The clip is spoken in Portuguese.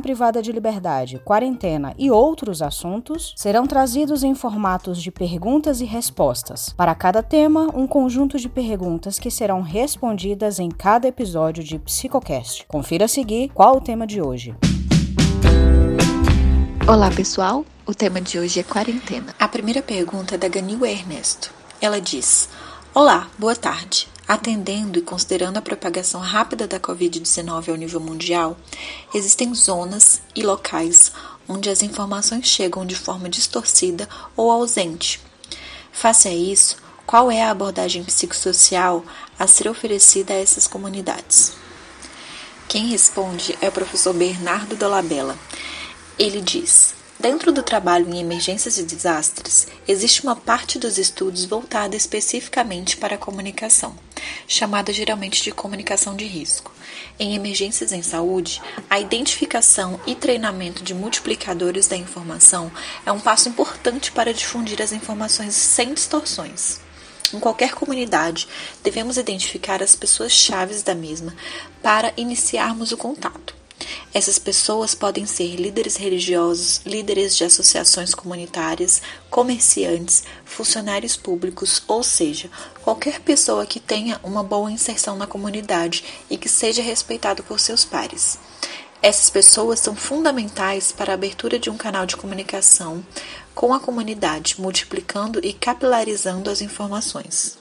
privada de liberdade, quarentena e outros assuntos serão trazidos em formatos de perguntas e respostas. Para cada tema, um conjunto de perguntas que serão respondidas em cada episódio de Psicocast. Confira a seguir qual o tema de hoje. Olá, pessoal. O tema de hoje é quarentena. A primeira pergunta é da Ganil Ernesto. Ela diz: Olá, boa tarde. Atendendo e considerando a propagação rápida da Covid-19 ao nível mundial, existem zonas e locais onde as informações chegam de forma distorcida ou ausente. Face a isso, qual é a abordagem psicossocial a ser oferecida a essas comunidades? Quem responde é o professor Bernardo Dolabella. Ele diz: Dentro do trabalho em emergências e desastres, existe uma parte dos estudos voltada especificamente para a comunicação, chamada geralmente de comunicação de risco. Em emergências em saúde, a identificação e treinamento de multiplicadores da informação é um passo importante para difundir as informações sem distorções. Em qualquer comunidade, devemos identificar as pessoas-chave da mesma para iniciarmos o contato. Essas pessoas podem ser líderes religiosos, líderes de associações comunitárias, comerciantes, funcionários públicos, ou seja, qualquer pessoa que tenha uma boa inserção na comunidade e que seja respeitado por seus pares. Essas pessoas são fundamentais para a abertura de um canal de comunicação com a comunidade, multiplicando e capilarizando as informações.